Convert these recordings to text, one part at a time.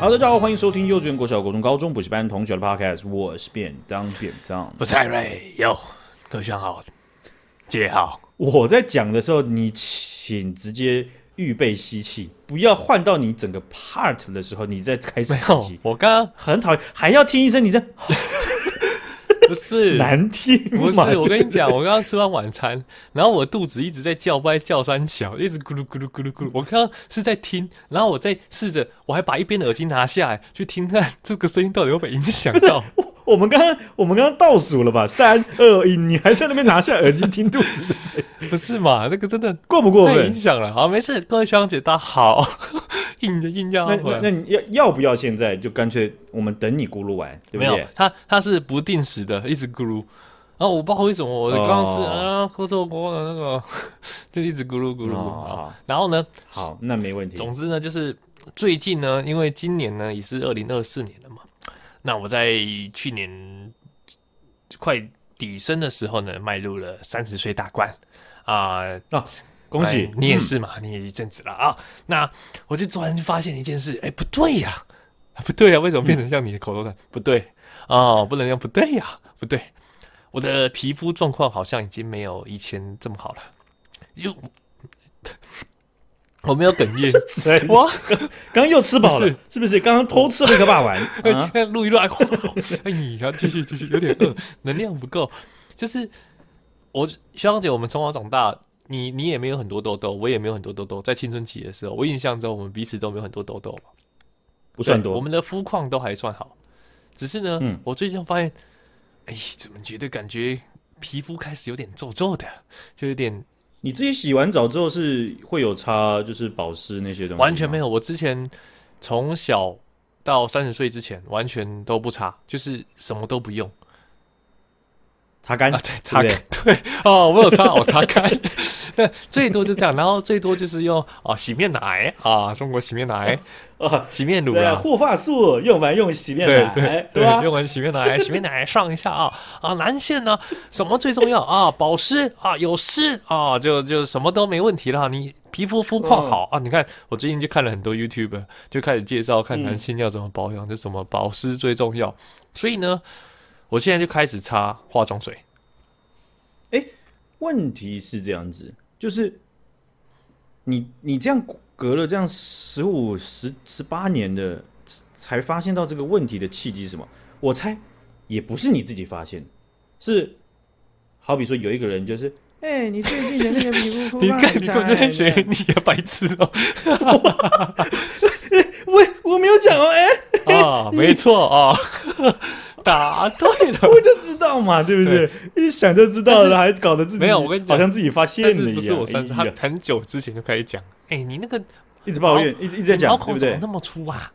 好的，大家好，欢迎收听幼稚园、国小、国中、高中补习班同学的 Podcast，我是便当便当，我是艾瑞，哟，各位好，姐好。我在讲的时候，你请直接预备吸气，不要换到你整个 part 的时候，你再开始吸气。我刚刚很讨厌，还要听一声，你这。不是难听，不是我跟你讲，我刚刚吃完晚餐，然后我肚子一直在叫，不爱叫三小，一直咕噜咕噜咕噜咕噜。我刚刚是在听，然后我在试着，我还把一边的耳机拿下来去听，看这个声音到底有没有影响到。我们刚刚我们刚刚倒数了吧？三二一，你还在那边拿下耳机听肚子的声音？不是嘛？那个真的过不过分？影响了。好，没事，各位学长姐大家好。硬的硬要那那那你要要不要现在就干脆我们等你咕噜完，对不对？没有，它它是不定时的，一直咕噜。然后我不知道为什么我刚刚是啊喝错锅了那个，就一直咕噜咕噜。好，然后呢？好，那没问题。总之呢，就是最近呢，因为今年呢也是二零二四年了嘛。那我在去年快底生的时候呢，迈入了三十岁大关啊。那恭喜你也是嘛，嗯、你也一阵子了啊。那我就突然就发现一件事，哎、欸，不对呀，不对呀，为什么变成像你的口头禅？嗯、不对哦，不能用不对呀，不对。我的皮肤状况好像已经没有以前这么好了。又，我没有哽咽。谁？哇，刚刚又吃饱了，是，不是？刚刚偷吃了一个霸王。录一录，哎，你要继续继续，有点饿，能量不够。就是我，学长姐，我们从小长大。你你也没有很多痘痘，我也没有很多痘痘。在青春期的时候，我印象中我们彼此都没有很多痘痘，不算多。我们的肤况都还算好，只是呢，嗯、我最近发现，哎，怎么觉得感觉皮肤开始有点皱皱的，就有点。你自己洗完澡之后是会有擦，就是保湿那些东西？完全没有，我之前从小到三十岁之前完全都不擦，就是什么都不用，擦干啊，对，擦干，对，哦，我有擦，我擦干。对，最多就这样，然后最多就是用哦洗面奶啊，中国洗面奶啊，洗面乳啊，护发素用完用洗面奶，对对对，用完洗面奶，洗面奶上一下啊啊，男性呢什么最重要啊？保湿啊，有湿啊，就就什么都没问题了。你皮肤肤况好啊，你看我最近就看了很多 YouTube，就开始介绍看男性要怎么保养，就什么保湿最重要。所以呢，我现在就开始擦化妆水。哎，问题是这样子。就是你你这样隔了这样十五十十八年的，才发现到这个问题的契机是什么？我猜也不是你自己发现，是好比说有一个人就是，哎、欸，你最近的那个皮肤，你看你刚才学你也白痴哦，我我没有讲哦，哎、欸，啊，没错啊。答对了，我就知道嘛，对不对？一想就知道了，还搞得自己没有。我跟你讲，好像自己发现了一样。不是我三十，他很久之前就开始讲。哎，你那个一直抱怨，一直一直在讲，毛孔怎么那么粗啊？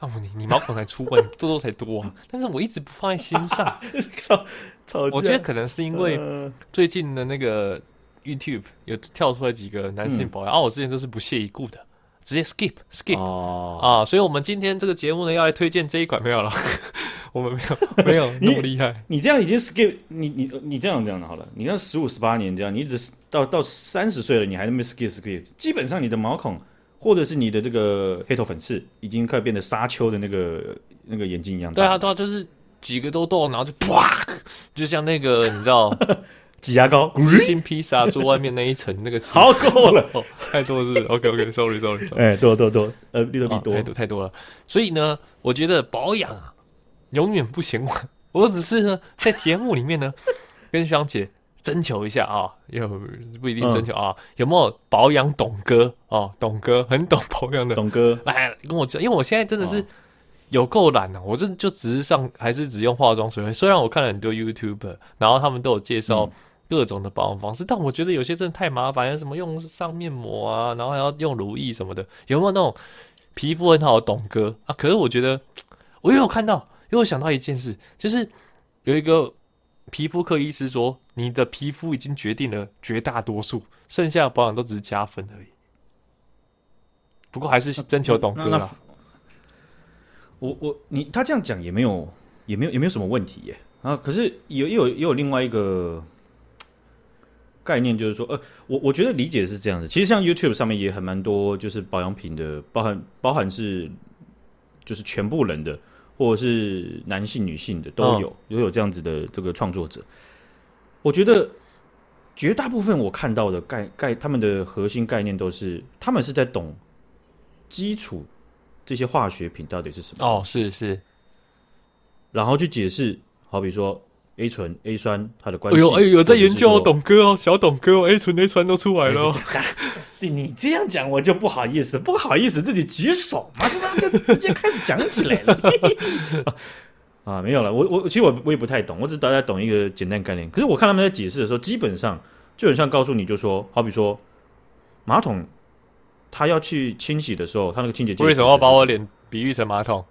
啊，你你毛孔才粗啊，你痘痘才多啊。但是我一直不放在心上。我觉得可能是因为最近的那个 YouTube 有跳出来几个男性保养，啊，我之前都是不屑一顾的，直接 skip skip 啊。所以我们今天这个节目呢，要来推荐这一款没有了。我们没有没有 那么厉害你。你这样已经 skip，你你你这样这样的好了。你看十五十八年这样，你一直到到三十岁了，你还那么 skip skip，基本上你的毛孔或者是你的这个黑头粉刺，已经快变得沙丘的那个那个眼睛一样。对啊对啊，就是几个痘痘，然后就啪，就像那个你知道 挤牙膏，披萨做外面那一层那个。好够了，哦、太多是，OK OK sorry sorry sorry，哎多多多，呃比多比多，太多太多了。所以呢，我觉得保养啊。永远不嫌晚。我只是呢，在节目里面呢，跟学长姐征求一下啊，也不一定征求啊，有没有保养董哥哦？董哥很懂保养的董哥，来跟我讲，因为我现在真的是有够懒的，我这就只是上还是只用化妆水。虽然我看了很多 YouTuber，然后他们都有介绍各种的保养方式，但我觉得有些真的太麻烦，什么用上面膜啊，然后还要用乳液什么的，有没有那种皮肤很好的懂哥啊？可是我觉得我又有看到。因为我想到一件事，就是有一个皮肤科医师说，你的皮肤已经决定了绝大多数，剩下的保养都只是加分而已。不过还是征求董哥啦。我我你他这样讲也没有也没有也没有什么问题耶啊！可是有也有也有另外一个概念，就是说呃，我我觉得理解是这样子。其实像 YouTube 上面也很蛮多，就是保养品的，包含包含是。就是全部人的，或者是男性、女性的都有，都、哦、有这样子的这个创作者。我觉得绝大部分我看到的概概，他们的核心概念都是，他们是在懂基础这些化学品到底是什么。哦，是是，然后去解释，好比说。A 醇、A 酸，它的关系。哎呦哎呦，在研究哦，董哥哦，小董哥哦，A 醇、A 酸都出来了、哦。你你这样讲，我就不好意思，不好意思，自己举手嘛，是吧？就直接开始讲起来了。啊，没有了，我我其实我我也不太懂，我只大概懂一个简单概念。可是我看他们在解释的时候，基本上就很像告诉你，就说，好比说马桶，他要去清洗的时候，他那个清洁剂为什么要把我脸比喻成马桶？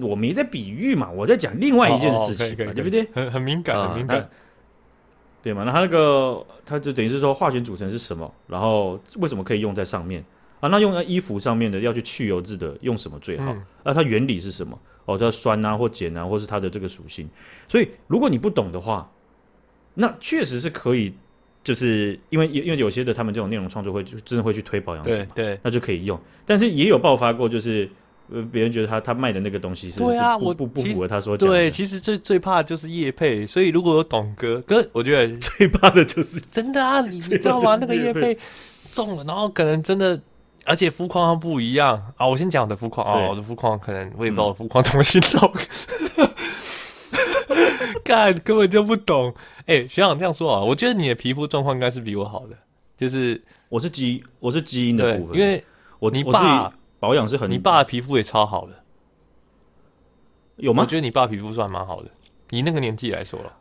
我没在比喻嘛，我在讲另外一件事情嘛，对不对？很很敏感，很敏感，对嘛？那它那个，它就等于是说化学组成是什么，然后为什么可以用在上面啊？那用在衣服上面的要去去油渍的，用什么最好？那它原理是什么？哦，叫酸啊或碱啊，或是它的这个属性。所以如果你不懂的话，那确实是可以，就是因为因为有些的他们这种内容创作会就真的会去推保养品，对对，那就可以用。但是也有爆发过，就是。呃，别人觉得他他卖的那个东西是对啊，我不不符合他说对，其实最最怕的就是叶配，所以如果有董哥哥，我觉得 最怕的就是真的啊，你 你知道吗？那个叶配中了，然后可能真的，而且肤况上不一样啊。我先讲我的肤况啊，我的肤况可能我也不知道我肤况怎么形容，干、嗯、根本就不懂。哎、欸，学长这样说啊，我觉得你的皮肤状况应该是比我好的，就是我是基我是基因的部分，因为我你爸。保养是很，你爸的皮肤也超好的，有吗？我觉得你爸皮肤算蛮好的，以那个年纪来说了。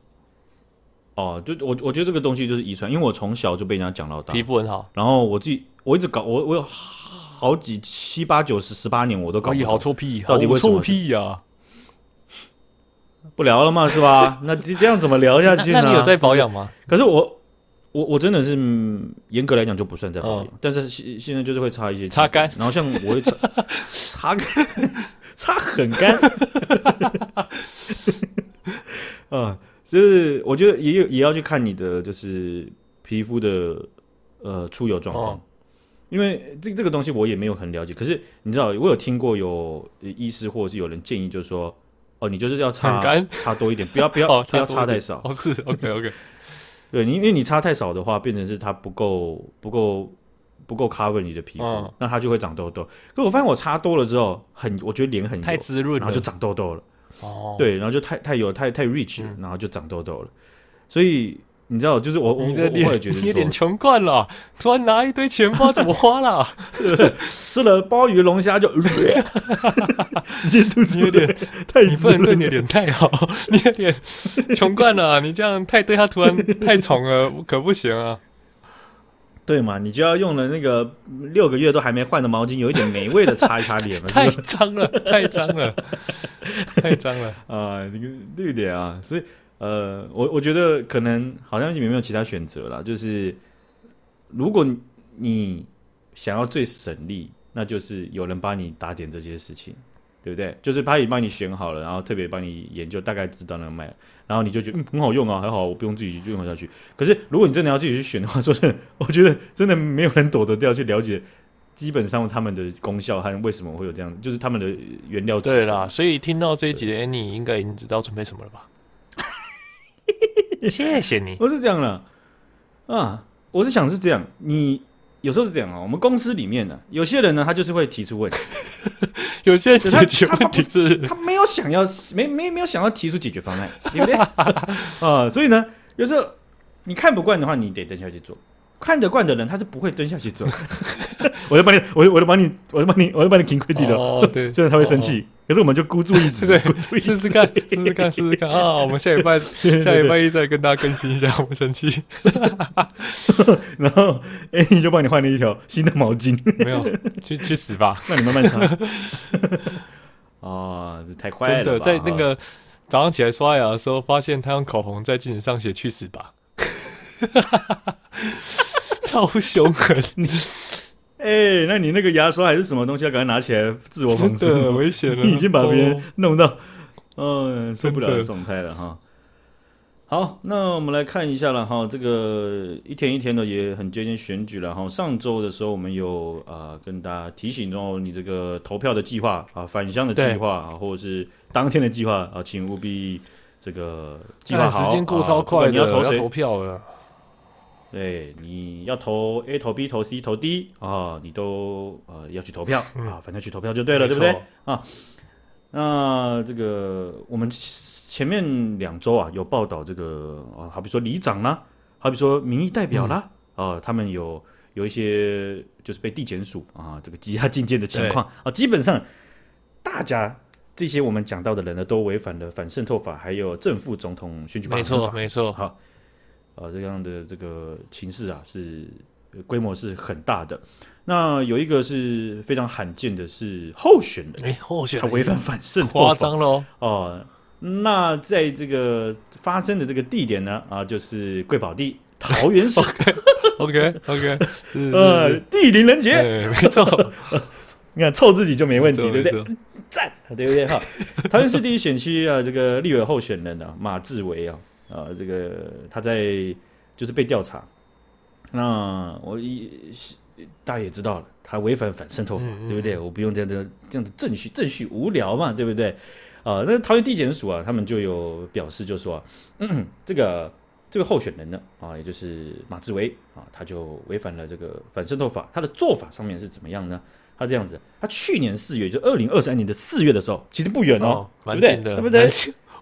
哦，就我我觉得这个东西就是遗传，因为我从小就被人家讲到大，皮肤很好。然后我自己我一直搞，我我有好几七八九十十八年我都搞，好臭屁，到底为什么臭屁呀、啊？不聊了嘛，是吧？那这样怎么聊下去呢？那你有在保养吗？可是我。我我真的是严格来讲就不算在保养，哦，但是现现在就是会擦一些擦干，然后像我会擦 擦干，擦很干，啊，就是我觉得也有也要去看你的就是皮肤的呃出油状况，哦，因为这这个东西我也没有很了解，可是你知道我有听过有医师或者是有人建议就是说哦你就是要擦干擦多一点，不要不 要，哦，不要擦太少，哦是 OK OK。对，你因为你擦太少的话，变成是它不够不够不够 cover 你的皮肤，哦，那它就会长痘痘。可我发现我擦多了之后，很我觉得脸很油太滋润，然后就长痘痘了。哦，对，然后就太太油太太 rich，嗯，然后就长痘痘了。所以你知道，就是我我我也觉得你有点穷惯了，突然拿一堆钱包怎么花了？吃了鲍鱼龙虾就 直接吐出，有点太你不能对你的脸太好，你有点穷惯了，你这样太对他突然太宠了，可不行啊。对嘛，你就要用了那个六个月都还没换的毛巾，有一点霉味的擦一擦脸嘛。太脏了，太脏了，太脏了啊！这个对点啊，所以。呃，我我觉得可能好像你没有其他选择了，就是如果你想要最省力，那就是有人帮你打点这些事情，对不对？就是他也帮你选好了，然后特别帮你研究，大概知道那个卖，然后你就觉得嗯很好用啊，还好我不用自己就用下去。可是如果你真的要自己去选的话，说真的，我觉得真的没有人躲得掉去了解基本上他们的功效和为什么会有这样，就是他们的原料。对啦，所以听到这一集的 Annie 应该已经知道准备什么了吧？谢谢你，我是这样了啊，我是想是这样，你有时候是这样啊，我们公司里面呢，有些人呢，他就是会提出问题，有些人解决问题是他，他，他，他没有想要，没没没有想要提出解决方案，对不对 啊？所以呢，有时候你看不惯的话，你得等下去做。看得惯的人，他是不会蹲下去走。我就帮你，我我就帮你，我就帮你，我就帮你停跪地的。哦，对，虽然他会生气，可是我们就孤注一掷，对，试试看，试试看，试试看啊！我们下礼拜下礼拜一再跟大家更新一下，我们生气。然后，哎，你就帮你换了一条新的毛巾。没有，去去死吧！那你慢慢擦。哦，这太快了！真的，在那个早上起来刷牙的时候，发现他用口红在镜子上写“去死吧”。超凶狠！你，哎，那你那个牙刷还是什么东西？要赶快拿起来自我防身，很危险了。你已经把别人弄到，嗯、哦，受不了的状态了哈。好，那我们来看一下了哈，这个一天一天的也很接近选举了哈。上周的时候，我们有啊、呃、跟大家提醒哦，你这个投票的计划啊，返乡的计划啊，或者是当天的计划啊，请务必这个计划好。时间过超快，啊、你要投谁？要投票了。对，你要投 A 投 B 投 C 投 D 啊，你都呃要去投票、嗯、啊，反正去投票就对了，对不对啊？那这个我们。前面两周啊，有报道这个啊，好比说里长啦，好比说民意代表啦，嗯、啊，他们有有一些就是被地检署啊这个羁押禁见的情况啊，基本上大家这些我们讲到的人呢，都违反了反渗透法，还有正副总统选举法。没错，没错。好，啊，这样的这个情势啊，是规模是很大的。那有一个是非常罕见的是候选人，哎，候选人他违反反渗透，夸张喽哦。那在这个发生的这个地点呢，啊，就是贵宝地桃园市。OK OK，呃，地灵人杰，没错。你看凑自己就没问题，对不对？赞，对不对？哈，桃园市第一选区啊，这个立委候选人啊，马志伟啊，啊，这个他在就是被调查。那我一大家也知道了，他违反反渗透法，对不对？我不用这样子这样子正序正序无聊嘛，对不对？啊，那桃园地检署啊，他们就有表示，就说啊，嗯，这个这个候选人呢，啊，也就是马志伟啊，他就违反了这个反渗透法。他的做法上面是怎么样呢？他这样子，他去年四月，就二零二三年的四月的时候，其实不远哦，哦对不对？对不对？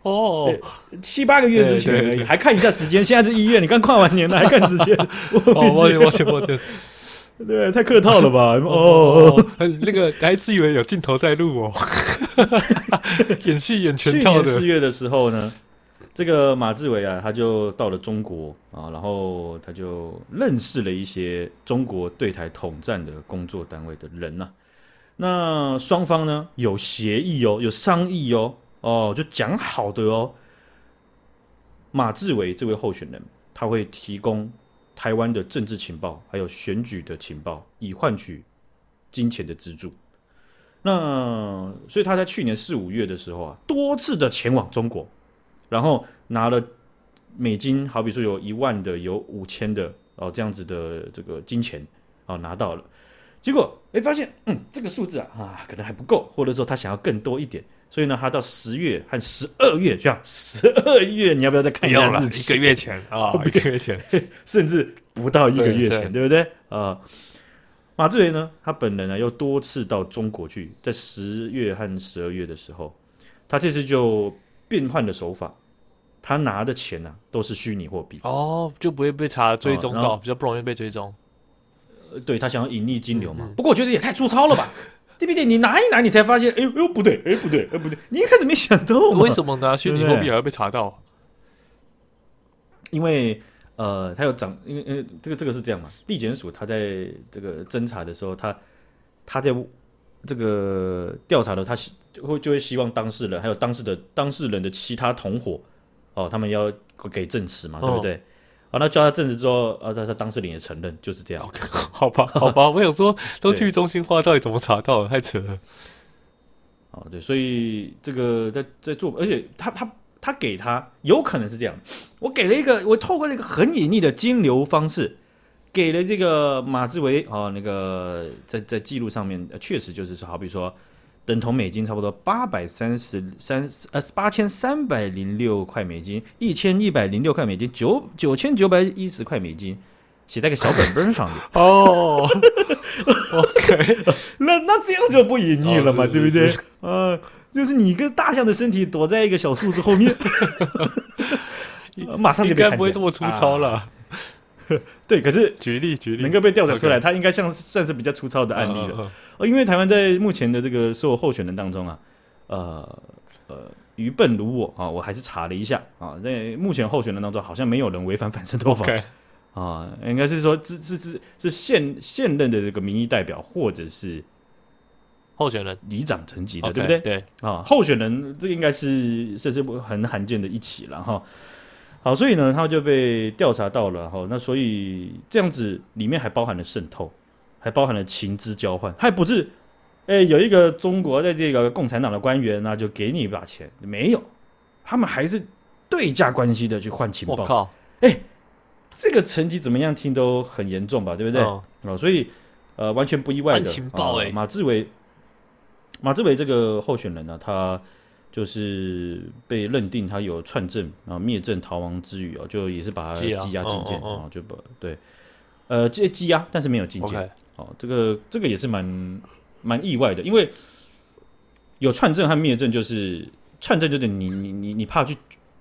哦，七八个月之前而已，对对对，还看一下时间。现在是一月，你刚跨完年了，还看时间？哦，抱歉，抱歉，抱歉。对，太客套了吧？哦，那个还自以为有镜头在录哦，演戏演全套的。去年四月的时候呢，这个马志伟啊，他就到了中国啊，然后他就认识了一些中国对台统战的工作单位的人呐、啊。那双方呢有协议哦，有商议哦，哦，就讲好的哦。马志维这位候选人，他会提供。台湾的政治情报，还有选举的情报，以换取金钱的资助。那所以他在去年四五月的时候啊，多次的前往中国，然后拿了美金，好比说有一万的，有五千的哦，这样子的这个金钱啊拿到了。结果哎，发现嗯，这个数字啊啊，可能还不够，或者说他想要更多一点。所以呢，他到十月和十二月，这样十二月，你要不要再看一下日期？一个月前啊，哦、一个月前，甚至不到一个月前，对，对，对不对？啊、呃，马志伟呢，他本人呢又多次到中国去，在十月和十二月的时候，他这次就变换了手法，他拿的钱呢、啊、都是虚拟货币哦，就不会被查追踪到，哦、比较不容易被追踪。呃，对他想要隐匿金流嘛，不过我觉得也太粗糙了吧。对不对？你拿一拿，你才发现，哎呦，哎呦，不对，哎，不对，哎，不对，你一开始没想到，为什么呢虚拟货币还要被查到？因为，呃，他有长，因为，呃，这个，这个是这样嘛？地检署他在这个侦查的时候，他他在这个调查的，他会就会希望当事人还有当事的当事人的其他同伙，哦，他们要给证词嘛，对不对？哦好，那叫他证实之后，呃，他他当事人也承认，就是这样。好吧，好吧，我想说，都去中心化，到底怎么查到的？太扯了。哦，对，所以这个在在做，而且他他他给他有可能是这样，我给了一个，我透过那个很隐秘的金流方式，给了这个马志维哦，那个在在记录上面，确实就是说，好比说。等同美金差不多八百三十三呃八千三百零六块美金，一千一百零六块美金，九九千九百一十块美金，写在个小本本上面。哦，OK，那那这样就不隐匿了嘛，哦、对不对？呃，就是你一个大象的身体躲在一个小数字后面，马上就应该不会这么粗糙了。啊 对，可是举例举例。能够被调查出来，他应该像算是比较粗糙的案例了。哦，因为台湾在目前的这个所有候选人当中啊，呃呃，愚笨如我啊，我还是查了一下啊，那目前候选人当中，好像没有人违反反渗透法。啊，应该是说是是是是现现任的这个民意代表或者是候选人。里长层级的，对不对？对。啊，候选人这个应该是这是很罕见的一起了哈。好，所以呢，他就被调查到了哈。那所以这样子里面还包含了渗透，还包含了情资交换，还不是？哎、欸，有一个中国的这个共产党的官员那就给你一把钱，没有，他们还是对价关系的去换情报。我靠，哎，这个成绩怎么样听都很严重吧，对不对？哦，哦，所以呃，完全不意外的。情报哎，马志伟，马志伟这个候选人呢，他就是被认定他有串证啊、灭证、逃亡之余哦，就也是把他羁押禁见啊，就把对，呃，羁羁押，但是没有禁见。哦，这个这个也是蛮蛮意外的，因为有串证和灭证，就是串证就是你你你你怕去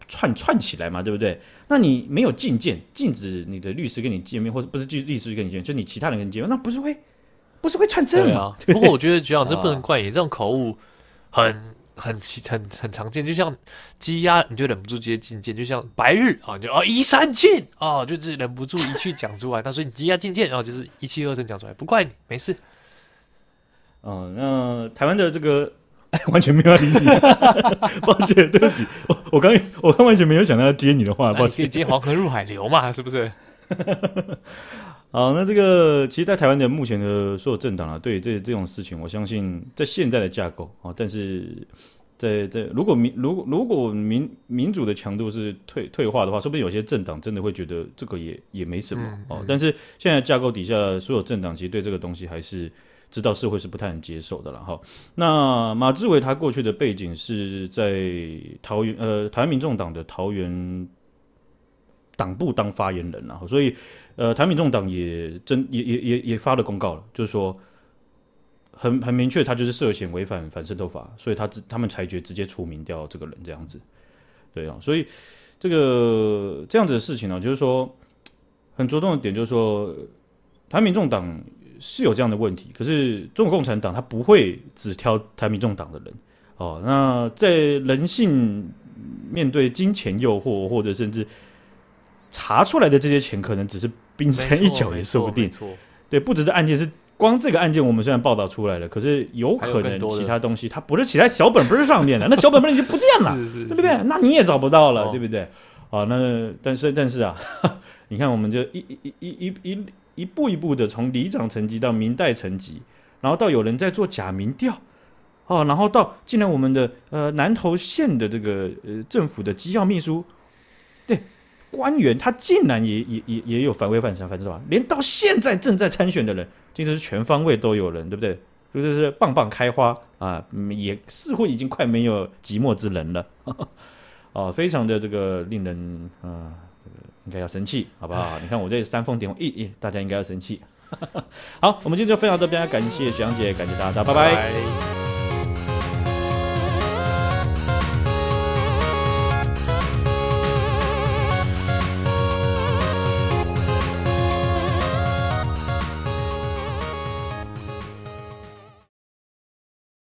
串串起来嘛，对不对？那你没有禁见，禁止你的律师跟你见面，或者不是律律师跟你见面，就你其他人跟你见面，那不是会不是会串证吗？啊、不过我觉得局长这 不能怪你，这种口误很。很奇很很常见，就像鸡鸭，你就忍不住接进谏，就像白日啊，你就哦一三进哦，就是忍不住一去讲出来。他说你鸡鸭进谏，然后就是一气呵成讲出来，不怪你，没事。哦，那台湾的这个哎，完全没有理解，抱歉，对不起，我我刚我刚完全没有想到要接你的话，抱歉，可以接黄河入海流嘛，是不是？好，那这个其实，在台湾的目前的所有政党啊，对这这种事情，我相信在现在的架构啊，但是在在如果民如果如果民民主的强度是退退化的话，说不定有些政党真的会觉得这个也也没什么哦、嗯嗯。但是现在架构底下，所有政党其实对这个东西还是知道社会是不太能接受的了哈。那马志伟他过去的背景是在桃园呃台湾民众党的桃园党部当发言人，然后所以。呃，台民众党也真也也也也发了公告了，就是说很很明确，他就是涉嫌违反反渗透法，所以他他们裁决直接除名掉这个人这样子，对啊，所以这个这样子的事情呢，就是说很着重的点就是说，台民众党是有这样的问题，可是中国共产党他不会只挑台民众党的人哦，那在人性面对金钱诱惑或者甚至查出来的这些钱可能只是。冰山一角也说不定，对，不只是案件，是光这个案件，我们虽然报道出来了，可是有可能其他东西它不是写在小本本上面的，那小本本已经不见了，是是是对不对？那你也找不到了，哦、对不对？啊，那但是但是啊，你看，我们就一一一一一一步一步的从里长层级到明代层级，然后到有人在做假民调，哦，然后到进来我们的呃南投县的这个呃政府的机要秘书，对。官员他竟然也也也也有反违反什么反正吧，连到现在正在参选的人，竟然是全方位都有人，对不对？就是棒棒开花啊，也似乎已经快没有寂寞之人了，哦，非常的这个令人啊，这个应该要生气，好不好？你看我这煽风点火，咦咦，大家应该要生气。好，我们今天就分享到这边，感谢徐阳姐，感谢大家，拜拜。拜拜。